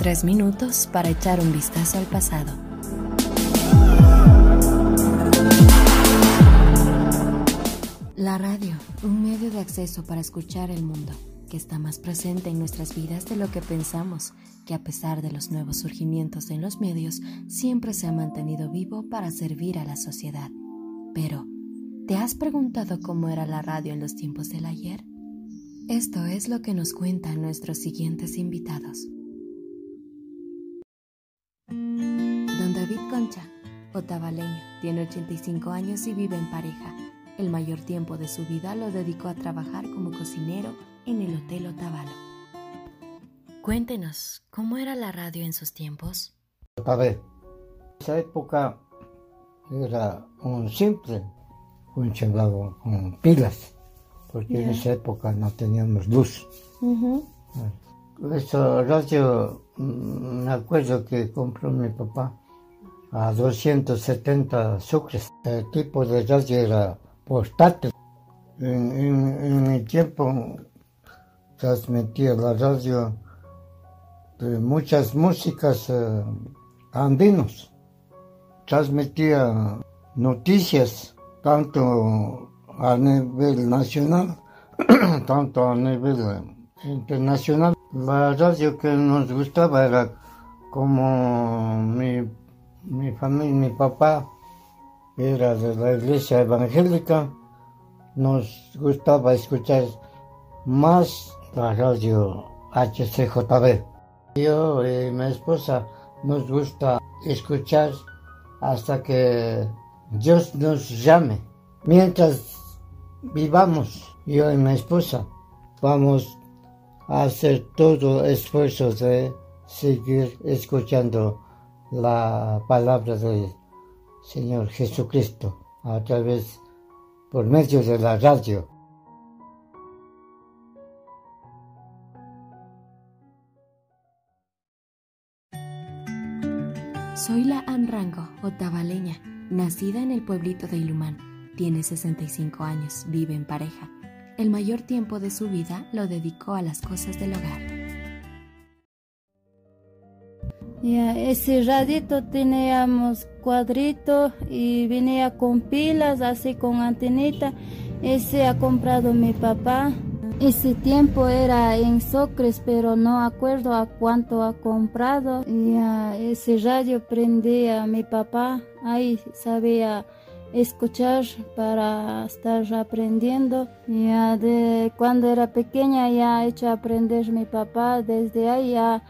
Tres minutos para echar un vistazo al pasado. La radio, un medio de acceso para escuchar el mundo, que está más presente en nuestras vidas de lo que pensamos, que a pesar de los nuevos surgimientos en los medios, siempre se ha mantenido vivo para servir a la sociedad. Pero, ¿te has preguntado cómo era la radio en los tiempos del ayer? Esto es lo que nos cuentan nuestros siguientes invitados. Otavaleño, tiene 85 años y vive en pareja. El mayor tiempo de su vida lo dedicó a trabajar como cocinero en el Hotel Otavalo. Cuéntenos, ¿cómo era la radio en sus tiempos? A ver, esa época era un simple funcionaba con pilas porque en esa época no teníamos luz. Eso radio, mm, me acuerdo que compró mi papá a 270 sucres. El tipo de radio era portátil. En, mi tiempo transmitía la radio de muchas músicas eh, andinos. Transmitía noticias, tanto a nivel nacional, tanto a nivel internacional. La radio que nos gustaba era como familia, mi papá era de la iglesia evangélica, nos gustaba escuchar más la radio HCJB. Yo y mi esposa nos gusta escuchar hasta que Dios nos llame. Mientras vivamos, yo y mi esposa, vamos a hacer todo esfuerzo de seguir escuchando la palabra del Señor Jesucristo a través, por medio de la radio. Soy la Anrango, otavaleña, nacida en el pueblito de Ilumán tiene 65 años, vive en pareja. El mayor tiempo de su vida lo dedicó a las cosas del hogar. Ya, ese radito teníamos cuadrito y venía con pilas, así con antenita. Ese ha comprado mi papá. Ese tiempo era en Socres, pero no acuerdo a cuánto ha comprado. Y ese radio prendía mi papá, ahí sabía escuchar para estar aprendiendo. Ya de cuando era pequeña ya ha hecho aprender mi papá, desde ahí ya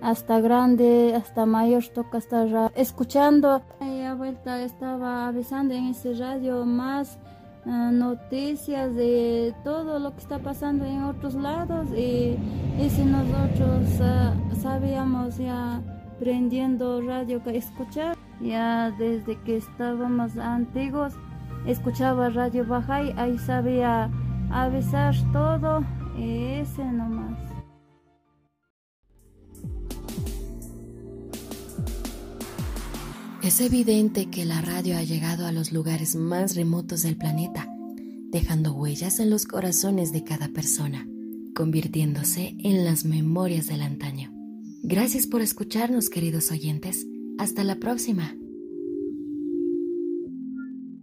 hasta grande, hasta mayor toca estar escuchando. Y a vuelta estaba avisando en ese radio más ah, noticias de todo lo que está pasando en otros lados y, y si nosotros ah, sabíamos ya prendiendo radio que escuchar. Ya desde que estábamos antiguos, escuchaba Radio Bajay, ahí sabía avisar todo, ese nomás. Es evidente que la radio ha llegado a los lugares más remotos del planeta, dejando huellas en los corazones de cada persona, convirtiéndose en las memorias del antaño. Gracias por escucharnos, queridos oyentes. Hasta la próxima.